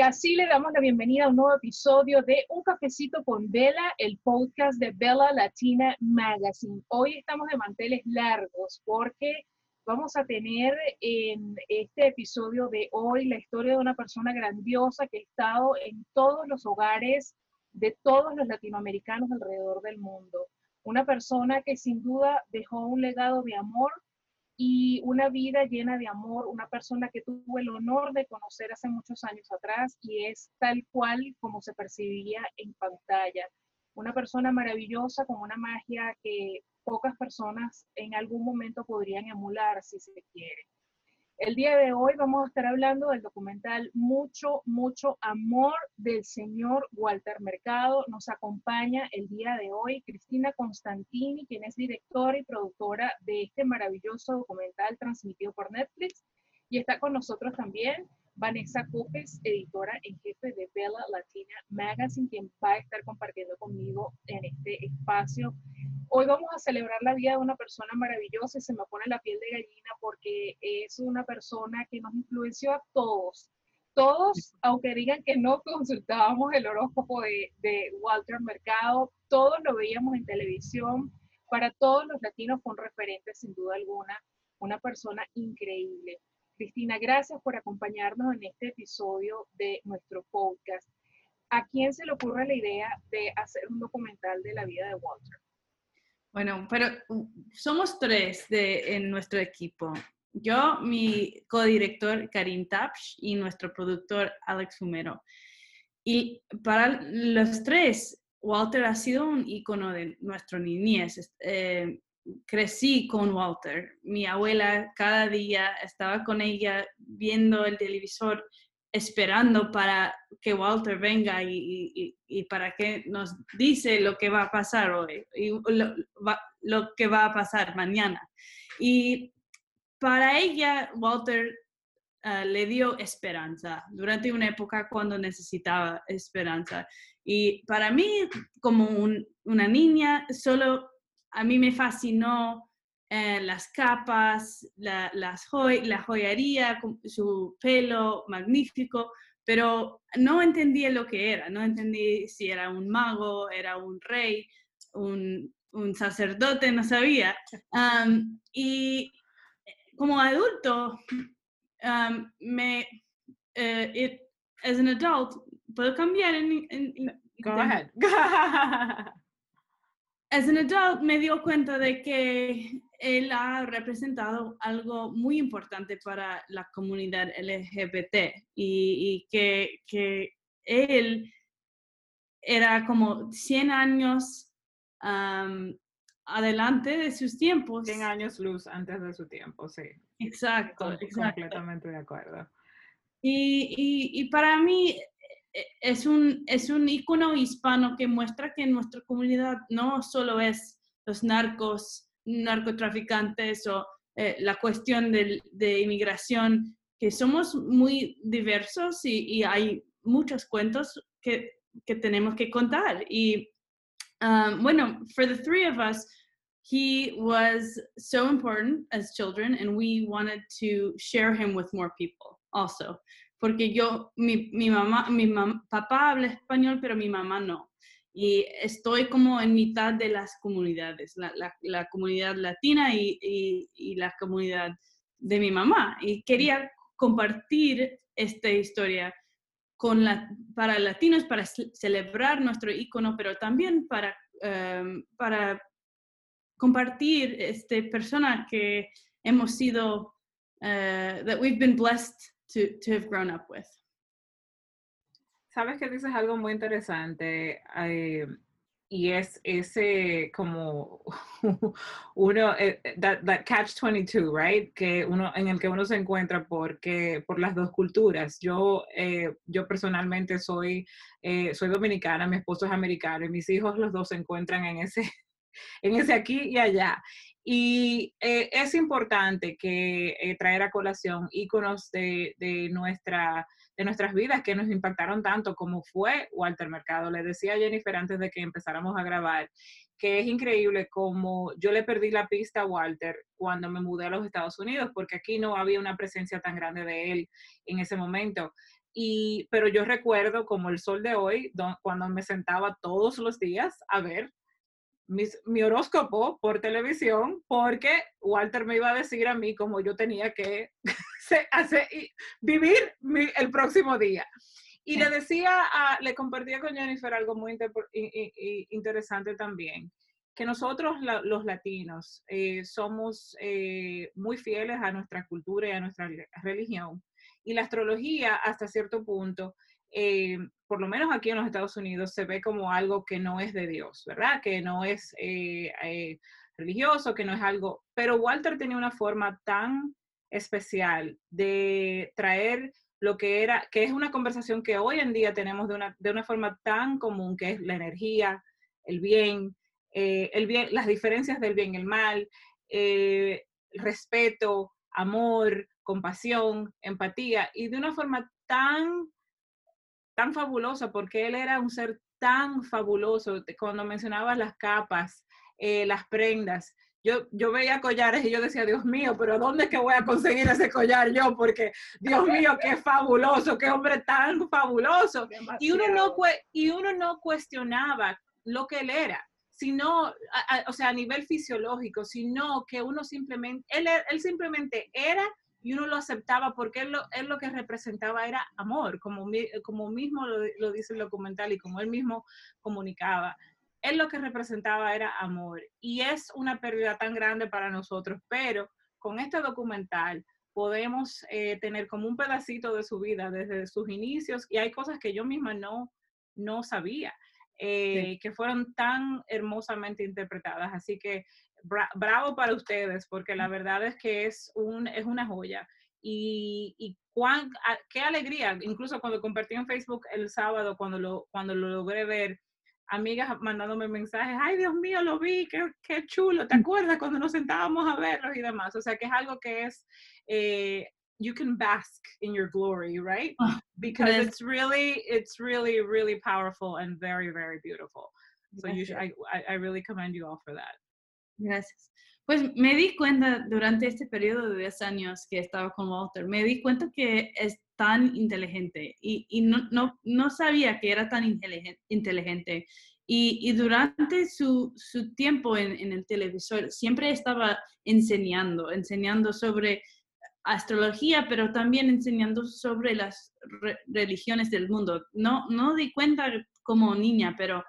Y así le damos la bienvenida a un nuevo episodio de Un Cafecito con Bella, el podcast de Bella Latina Magazine. Hoy estamos de manteles largos porque vamos a tener en este episodio de hoy la historia de una persona grandiosa que ha estado en todos los hogares de todos los latinoamericanos alrededor del mundo. Una persona que sin duda dejó un legado de amor y una vida llena de amor, una persona que tuvo el honor de conocer hace muchos años atrás y es tal cual como se percibía en pantalla. Una persona maravillosa con una magia que pocas personas en algún momento podrían emular si se quiere. El día de hoy vamos a estar hablando del documental Mucho, mucho amor del señor Walter Mercado. Nos acompaña el día de hoy Cristina Constantini, quien es directora y productora de este maravilloso documental transmitido por Netflix. Y está con nosotros también Vanessa Cupes, editora en jefe de Bella Latina Magazine, quien va a estar compartiendo conmigo en este espacio Hoy vamos a celebrar la vida de una persona maravillosa y se me pone la piel de gallina porque es una persona que nos influenció a todos. Todos, aunque digan que no consultábamos el horóscopo de, de Walter Mercado, todos lo veíamos en televisión. Para todos los latinos fue un referente, sin duda alguna, una persona increíble. Cristina, gracias por acompañarnos en este episodio de nuestro podcast. ¿A quién se le ocurre la idea de hacer un documental de la vida de Walter? Bueno, pero uh, somos tres de, en nuestro equipo. Yo, mi codirector Karim Tapsh y nuestro productor Alex Fumero. Y para los tres, Walter ha sido un icono de nuestra niñez. Eh, crecí con Walter. Mi abuela cada día estaba con ella viendo el televisor esperando para que Walter venga y, para que nos dice lo que va a pasar hoy y lo, que va a pasar mañana. Y para ella, Walter ah, le dio esperanza durante una época cuando necesitaba esperanza. Y para mí, como una niña, solo a mí me fascinó eh, las capas, la, las la joyería, su pelo magnífico, pero no entendía lo que era, no entendí si era un mago, era un rey, un, un sacerdote, no sabía. y como adulto, me, uh, as an adult, puedo cambiar en, Go ahead. as an adult me dio cuenta de que él ha representado algo muy importante para la comunidad LGBT y, que, que, él era como 100 años adelante de sus tiempos. 100 años luz antes de su tiempo, sí. Exacto, Completamente de acuerdo. Y, y, y, para mí es un, es un icono hispano que muestra que nuestra comunidad no solo es los narcos, narcotraficantes o eh, la cuestión de, de, inmigración, que somos muy diversos y, hay muchos cuentos que, que, tenemos que contar. Y um, bueno, for the three of us, he was so important as children and we wanted to share him with more people also. Porque yo, mi, mi mamá, mi mamá, papá habla español, pero mi mamá no y estoy como en mitad de las comunidades, la, la, comunidad latina y, y, la comunidad de mi mamá. Y quería compartir esta historia con la, para latinos, para celebrar nuestro icono, pero también para, um, para compartir este persona que hemos sido, uh, that we've been blessed to, to have grown up with. Sabes que dices algo muy interesante eh, y es ese como uno, eh, eh, that, catch 22, right? Que uno, en el que uno se encuentra porque, por las dos culturas. Yo, yo personalmente soy, soy dominicana, mi esposo es americano y mis hijos los dos se encuentran en ese, en ese aquí y allá. Y es importante que traer a colación íconos de, de nuestra de nuestras vidas que nos impactaron tanto como fue Walter Mercado. Le decía a Jennifer antes de que empezáramos a grabar que es increíble como yo le perdí la pista a Walter cuando me mudé a los Estados Unidos, porque aquí no había una presencia tan grande de él en ese momento. Y, pero yo recuerdo como el sol de hoy, cuando me sentaba todos los días a ver mi horóscopo por televisión, porque Walter me iba a decir a mí cómo yo tenía que hacer, vivir el próximo día. Y le decía, le compartía con Jennifer algo muy interesante también, que nosotros los latinos eh, somos eh, muy fieles a nuestra cultura y a nuestra religión. Y la astrología, hasta cierto punto, eh, por lo menos aquí en los Estados Unidos, se ve como algo que no es de Dios, ¿verdad? Que no es religioso, que no es algo... Pero Walter tenía una forma tan especial de traer lo que era, que es una conversación que hoy en día tenemos de una, de una forma tan común, que es la energía, el bien, eh, el bien las diferencias del bien y el mal, eh, respeto, amor, compasión, empatía, y de una forma tan, tan fabulosa, porque él era un ser tan fabuloso, cuando mencionaba las capas, eh, las prendas, yo, yo veía collares y yo decía, Dios mío, pero ¿dónde es que voy a conseguir ese collar yo? Porque, Dios mío, qué fabuloso, qué hombre tan fabuloso. Y uno, no, y uno no cuestionaba lo que él era, sino, o sea, a nivel fisiológico, sino que uno simplemente, él, él simplemente era y uno lo aceptaba porque él lo, él lo que representaba era amor, como, como mismo lo, lo dice el documental y como él mismo comunicaba. Él lo que representaba era amor y es una pérdida tan grande para nosotros, pero con este documental podemos eh, tener como un pedacito de su vida desde sus inicios y hay cosas que yo misma no, no sabía, eh, que fueron tan hermosamente interpretadas. Así que bravo para ustedes, porque la verdad es que es, un, es una joya. Y, y cuán, qué alegría, incluso cuando compartí en Facebook el sábado, cuando lo, cuando lo logré ver, amigas mandándome mensajes, ay Dios mío, lo vi, qué, qué chulo, ¿te mm. acuerdas cuando nos sentábamos a verlos y demás? O sea, que es algo que es, eh, you can bask in your glory, right? Ah, Because it's really, it's really, really powerful and very, very beautiful. So you should, I, I really commend you all for that. Gracias. Pues me di cuenta durante este periodo de 10 años que estaba con Walter, me di cuenta que es tan inteligente y, y no, no, no, sabía que era tan inteligente. Y, y durante su, su tiempo en, en, el televisor siempre estaba enseñando, enseñando sobre astrología, pero también enseñando sobre las religiones del mundo. No, no di cuenta como niña, pero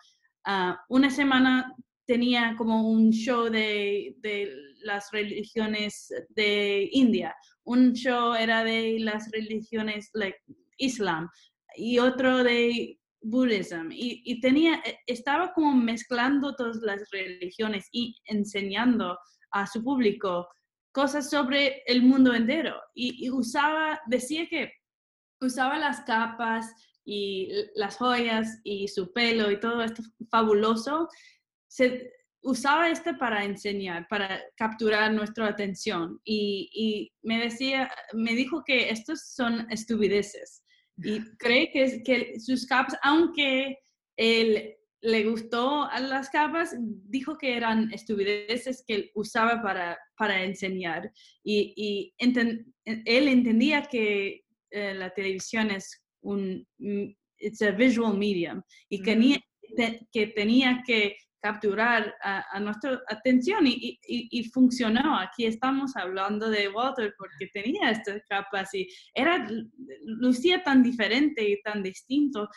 uh, una semana tenía como un show de, de, las religiones de India, un show era de las religiones like Islam y otro de Buddhism y, y, tenía, e, estaba como mezclando todas las religiones y enseñando a su público cosas sobre el mundo entero. Y, y usaba, decía que usaba las capas y las joyas y su pelo y todo esto fabuloso se usaba este para enseñar, para capturar nuestra atención. Y, me decía, me dijo que estos son estupideces. Y cree que, que sus capas, aunque él le gustó a las capas, dijo que eran estupideces que él usaba para, para enseñar y, él entendía que eh, la televisión es un it's a visual medium y que, que tenía que capturar a, nuestra atención y, y, funcionó. Aquí estamos hablando de Walter porque tenía estas capas y era, lucía tan diferente y tan distinto.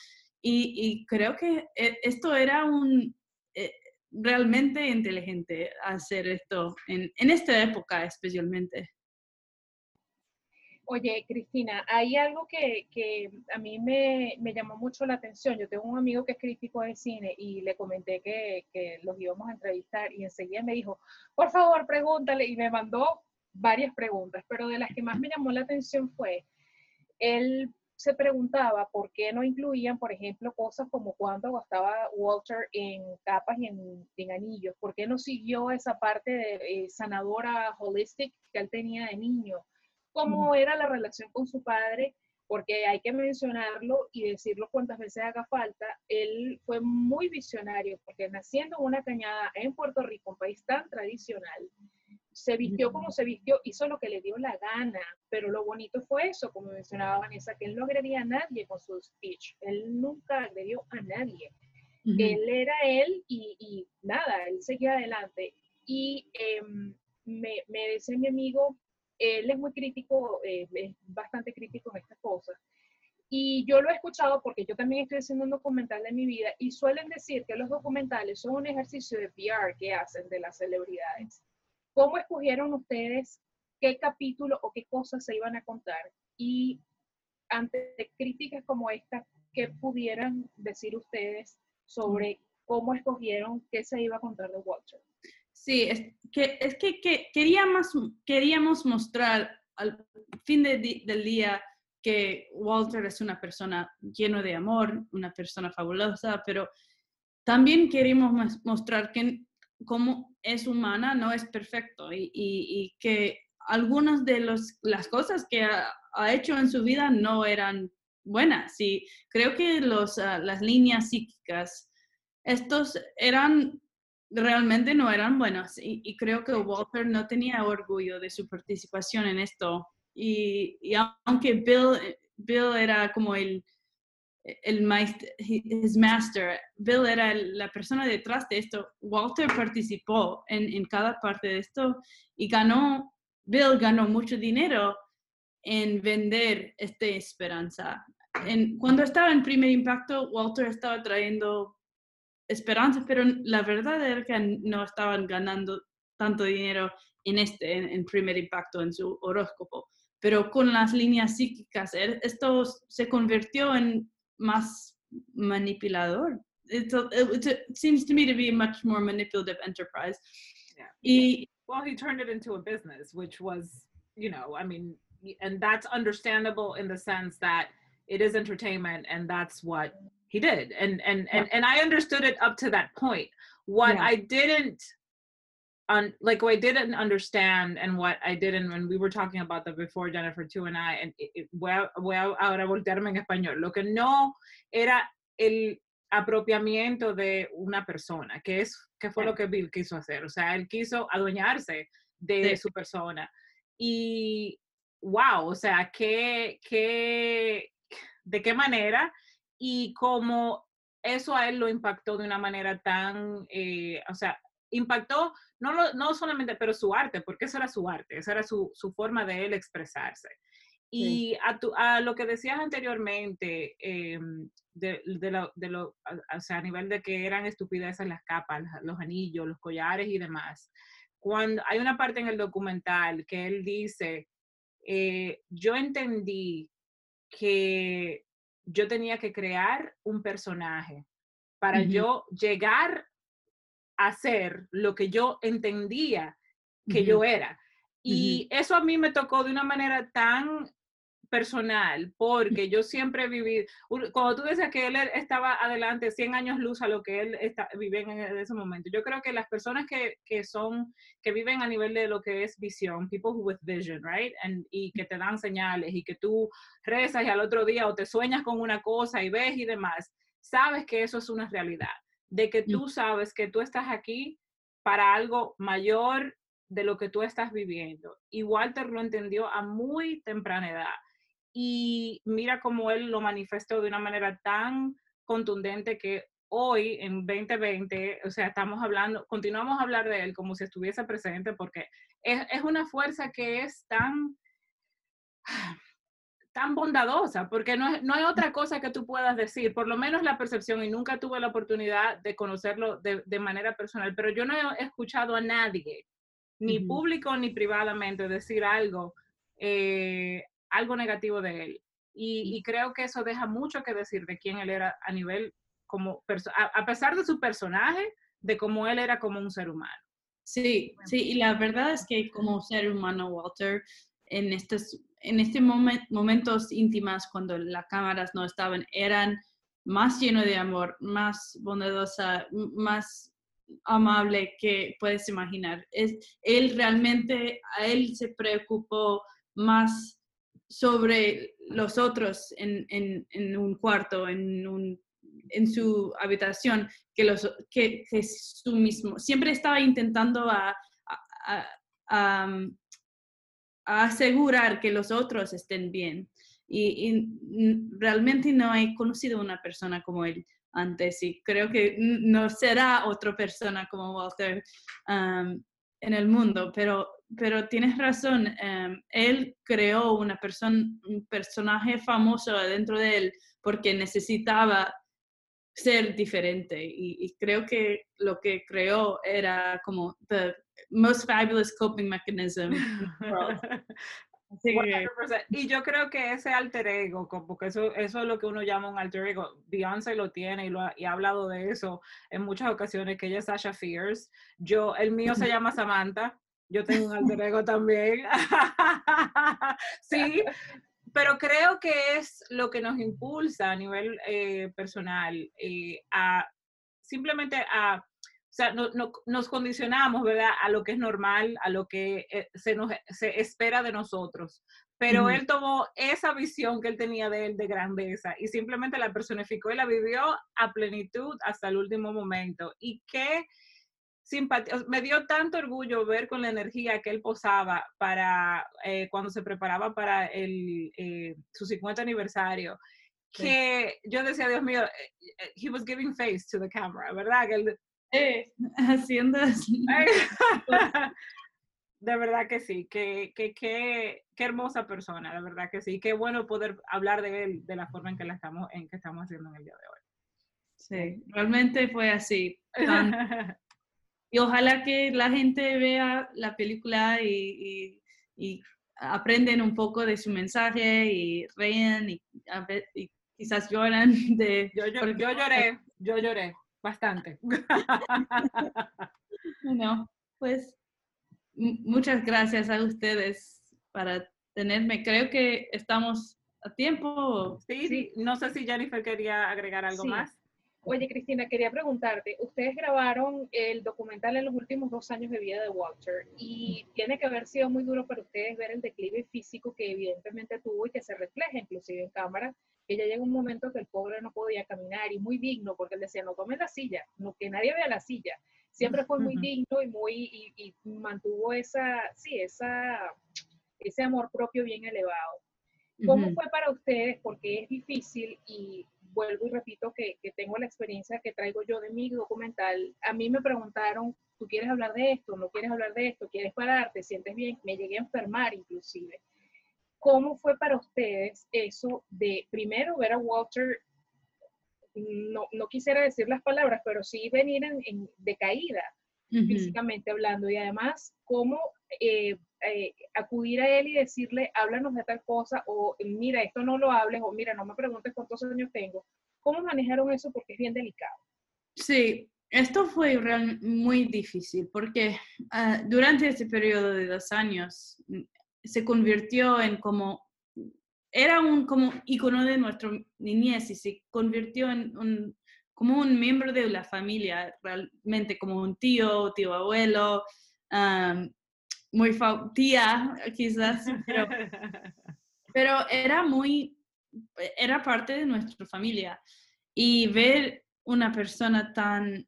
Y, creo que eh, esto era un, eh, realmente inteligente hacer esto en, en esta época especialmente. Oye, Cristina, hay algo que, que a mí me, me, llamó mucho la atención. Yo tengo un amigo que es crítico de cine y le comenté que, que, los íbamos a entrevistar y enseguida me dijo, por favor, pregúntale. Y me mandó varias preguntas, pero de las que más me llamó la atención fue, él se preguntaba por qué no incluían, por ejemplo, cosas como cuánto gastaba Walter en capas y en, en anillos, por qué no siguió esa parte de eh, sanadora holistic que él tenía de niño cómo era la relación con su padre, porque hay que mencionarlo y decirlo cuantas veces haga falta, él fue muy visionario, porque naciendo en una cañada en Puerto Rico, un país tan tradicional, se vistió como se vistió, hizo lo que le dio la gana, pero lo bonito fue eso, como mencionaba Vanessa, que él no agredía a nadie con su speech, él nunca agredió a nadie. Él era él y, nada, él seguía adelante. Y em, me, me dice mi amigo, él es muy crítico, eh, es bastante crítico en estas cosas. Y yo lo he escuchado porque yo también estoy haciendo un documental de mi vida y suelen decir que los documentales son un ejercicio de PR que hacen de las celebridades. ¿Cómo escogieron ustedes qué capítulo o qué cosas se iban a contar? Y ante críticas como esta, ¿qué pudieran decir ustedes sobre cómo escogieron qué se iba a contar de Walter? Sí, es que, es que, queríamos, queríamos mostrar al fin del día que Walter es una persona lleno de amor, una persona fabulosa, pero también queremos mostrar que como es humana no es perfecto. Y, que algunas de los, las cosas que ha, hecho en su vida no eran buenas. Y creo que los, ah, las líneas psíquicas, estos eran realmente no eran buenas. Y, creo que Walter no tenía orgullo de su participación en esto. Y, aunque Bill, Bill era como el, el master, Bill era la persona detrás de esto, Walter participó en, en cada parte de esto y ganó, Bill ganó mucho dinero en vender esta esperanza. En, cuando estaba en primer impacto, Walter estaba trayendo esperanza, pero la verdad era que no estaban ganando tanto dinero en este, en, primer impacto, en su horóscopo. Pero con las líneas psíquicas, esto se convirtió en más manipulador. It's a, it seems to me to be a much more manipulative enterprise. Yeah. He, well, he turned it into a business, which was, you know, I mean, and that's understandable in the sense that it is entertainment and that's what he did and and and, and i understood it up to that point what yeah. i didn't on like what i didn't understand and what i didn't when we were talking about that before jennifer too and i and it, well well ahora voltearme en español. Lo que no era el apropiamiento de una persona que es que fue lo que bill quiso hacer. O sea él quiso adueñarse de sí. su persona. Y wow o sea qué qué de qué manera y cómo eso a él lo impactó de una manera tan, eh, o sea, impactó no, lo, no solamente, pero su arte, porque eso era su arte, esa era su, su forma de él expresarse. Y sí. a, tu, a, lo que decías anteriormente, eh, de, de, lo, de lo, o sea, a nivel de que eran estupideces las capas, los anillos, los collares y demás. Cuando hay una parte en el documental que él dice, eh, yo entendí que yo tenía que crear un personaje para uh -huh. yo llegar a ser lo que yo entendía que uh -huh. yo era. Y uh -huh. eso a mí me tocó de una manera tan personal, porque yo siempre viví, cuando tú decías que él estaba adelante 100 años luz a lo que él está, vive en ese momento, yo creo que las personas que, que son, que viven a nivel de lo que es visión, people with vision, right? And, y que te dan señales y que tú rezas y al otro día o te sueñas con una cosa y ves y demás, sabes que eso es una realidad, de que tú sabes que tú estás aquí para algo mayor de lo que tú estás viviendo. Y Walter lo entendió a muy temprana edad y mira cómo él lo manifestó de una manera tan contundente que hoy en 2020, o sea, estamos hablando, continuamos a hablar de él como si estuviese presente porque es, es una fuerza que es tan, tan bondadosa, porque no, no hay otra cosa que tú puedas decir, por lo menos la percepción, y nunca tuve la oportunidad de conocerlo de, de manera personal, pero yo no he escuchado a nadie, ni uh -huh. público ni privadamente, decir algo eh, algo negativo de él. Y, y, creo que eso deja mucho que decir de quién él era a nivel como, a, a pesar de su personaje, de cómo él era como un ser humano. Sí, sí, y la verdad es que como ser humano, Walter, en estos, en este moment, momentos íntimas, cuando las cámaras no estaban, eran más lleno de amor, más bondadosa, más amable que puedes imaginar. Es, él realmente, a él se preocupó más sobre los otros en, en, un cuarto, en, un, en, su habitación, que, los, que, que su mismo. Siempre estaba intentando a, asegurar que los otros estén bien. Y, realmente no he conocido una persona como él antes y creo que no será otra persona como Walter en el mundo, pero, pero tienes razón, em, él creó una persona, un personaje famoso dentro de él porque necesitaba ser diferente y, creo que lo que creó era como the most fabulous coping mechanism. Y yo creo que ese alter ego, porque eso, eso es lo que uno llama un alter ego. Beyoncé lo tiene y, lo ha, y ha hablado de eso en muchas ocasiones, que ella es Sasha Fierce. Yo, el mío se llama Samantha. Yo tengo un alter ego también. sí, pero creo que es lo que nos impulsa a nivel eh, personal eh, a simplemente a, o sea, no, nos condicionamos, ¿verdad? A lo que es normal, a lo que eh, se, nos, se espera de nosotros. Pero él tomó esa visión que él tenía de él de grandeza y simplemente la personificó y la vivió a plenitud hasta el último momento. Y qué simpatía, me dio tanto orgullo ver con la energía que él posaba para eh, cuando se preparaba para el, eh, su 50 aniversario, que yo decía, Dios mío, eh, he was giving face to the camera, ¿verdad? Que él, haciendo así. De verdad que sí, que, que, que, qué hermosa persona, de verdad que sí, qué bueno poder hablar de él de la forma en que, la estamos, en que estamos haciendo en el día de hoy. Sí, realmente fue así. Y ojalá que la gente vea la película y, aprenden un poco de su mensaje y reían y, quizás lloran de... Yo, lloré, yo lloré bastante. bueno, pues muchas gracias a ustedes para tenerme. Creo que estamos a tiempo. Sí, sí. no sé si Jennifer quería agregar algo más. Oye, Cristina, quería preguntarte, ustedes grabaron el documental en los últimos dos años de vida de Walter y tiene que haber sido muy duro para ustedes ver el declive físico que evidentemente tuvo y que se refleja inclusive en cámara, que ya llega un momento que el pobre no podía caminar y muy digno, porque él decía, no tome la silla, no que nadie vea la silla. Siempre fue muy digno y muy y, mantuvo esa, sí, esa, ese amor propio bien elevado. ¿Cómo fue para ustedes? Porque es difícil y vuelvo y repito que, tengo la experiencia que traigo yo de mi documental. A mí me preguntaron, ¿tú quieres hablar de esto? ¿No quieres hablar de esto? ¿Quieres parar? ¿Te sientes bien? Me llegué a enfermar inclusive. ¿Cómo fue para ustedes eso de primero ver a Walter, no, no quisiera decir las palabras, pero sí venir en, en decaída, físicamente hablando, y además cómo eh, eh, acudir a él y decirle, háblanos de tal cosa, o mira, esto no lo hables, o mira, no me preguntes cuántos años tengo. ¿Cómo manejaron eso? Porque es bien delicado. Sí, esto fue muy difícil porque ah, durante ese periodo de dos años mm, se convirtió en como, era un como icono de nuestra niñez y se convirtió en un, como un miembro de la familia, realmente como un tío, tío abuelo, muy tía quizás, pero, era muy, era parte de nuestra familia. Y ver una persona tan,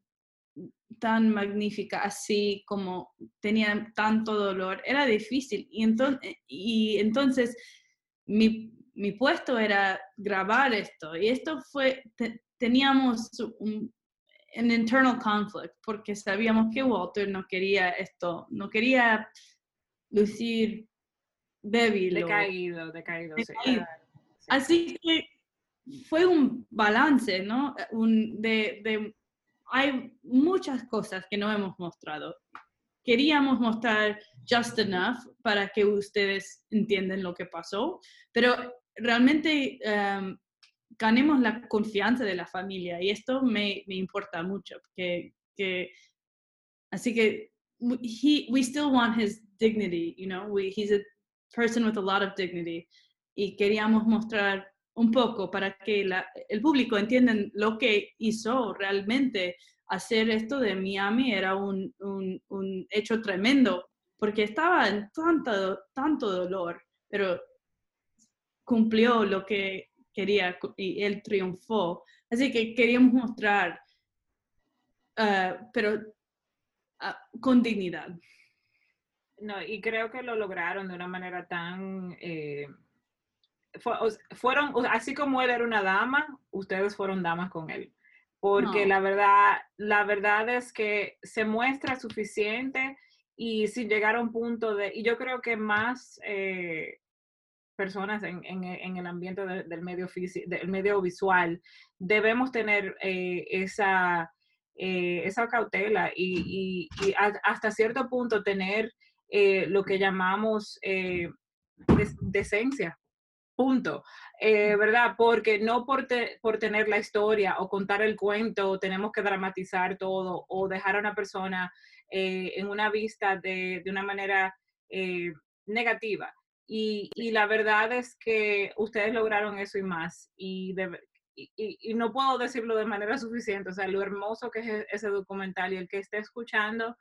tan magnífica, así como tenía tanto dolor, era difícil. Y entonces, y entonces mi, mi puesto era grabar esto. Y esto fue, teníamos un, un internal conflict, porque sabíamos que Walter no quería esto, no quería lucir débil. Decaído, decaído, Así que fue un balance, ¿no? Un, de, de, hay muchas cosas que no hemos mostrado. Queríamos mostrar just enough para que ustedes entiendan lo que pasó, pero realmente um, ganemos la confianza de la familia y esto me, me importa mucho. Que, que, así que he, we still want his dignity, you know, we, he's a person with a lot of dignity y queríamos mostrar un poco para que la, el público entienda lo que hizo realmente. Hacer esto de Miami era un, un, un hecho tremendo porque estaba en tanto, tanto dolor, pero cumplió lo que quería y él triunfó. Así que queríamos mostrar, uh, pero uh, con dignidad. No, y creo que lo lograron de una manera tan... Eh, fueron, así como él era una dama, ustedes fueron damas con él. Porque la verdad, la verdad es que se muestra suficiente y sin llegar a un punto de, y yo creo que más eh, personas en, el ambiente del, medio del medio visual debemos tener eh, esa, eh, esa cautela y, hasta cierto punto tener lo que llamamos decencia. Punto. ¿Verdad? Porque no por, por tener la historia o contar el cuento tenemos que dramatizar todo o dejar a una persona eh, en una vista de, de una manera eh, negativa. Y, y, la verdad es que ustedes lograron eso y más. Y, y, y, no puedo decirlo de manera suficiente. O sea, lo hermoso que es e, ese documental y el que esté escuchando,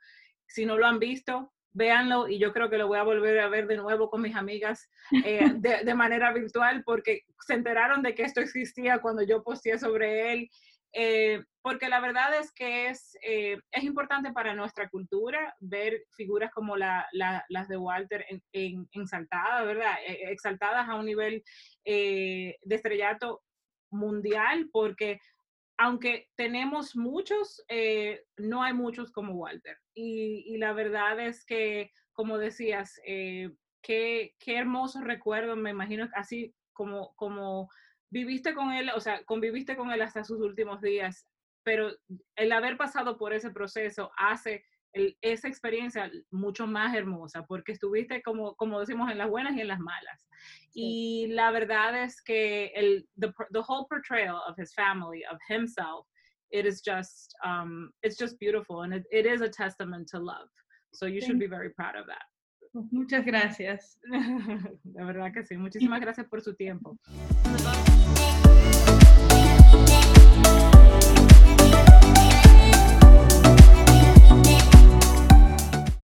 si no lo han visto, véanlo y yo creo que lo voy a volver a ver de nuevo con mis amigas eh, de, de, manera virtual porque se enteraron de que esto existía cuando yo posteé sobre él eh, porque la verdad es que es, eh, es importante para nuestra cultura ver figuras como la, las de Walter en, ¿verdad? E, exaltadas a un nivel eh, de estrellato mundial, porque aunque tenemos muchos, no hay muchos como Walter. Y, y, la verdad es que, como decías, qué, qué hermoso recuerdo, me imagino, así como, como viviste con él, o sea, conviviste con él hasta sus últimos días, pero el haber pasado por ese proceso hace esa experiencia mucho más hermosa, porque estuviste, como, como decimos, en las buenas y en las malas. Y la verdad es que el, the, the, whole portrayal of his family, of himself, it is just, um, it's just beautiful, and it, it is a testament to love. So you should be very proud of that. Muchas gracias. La verdad que sí. Muchísimas gracias por su tiempo.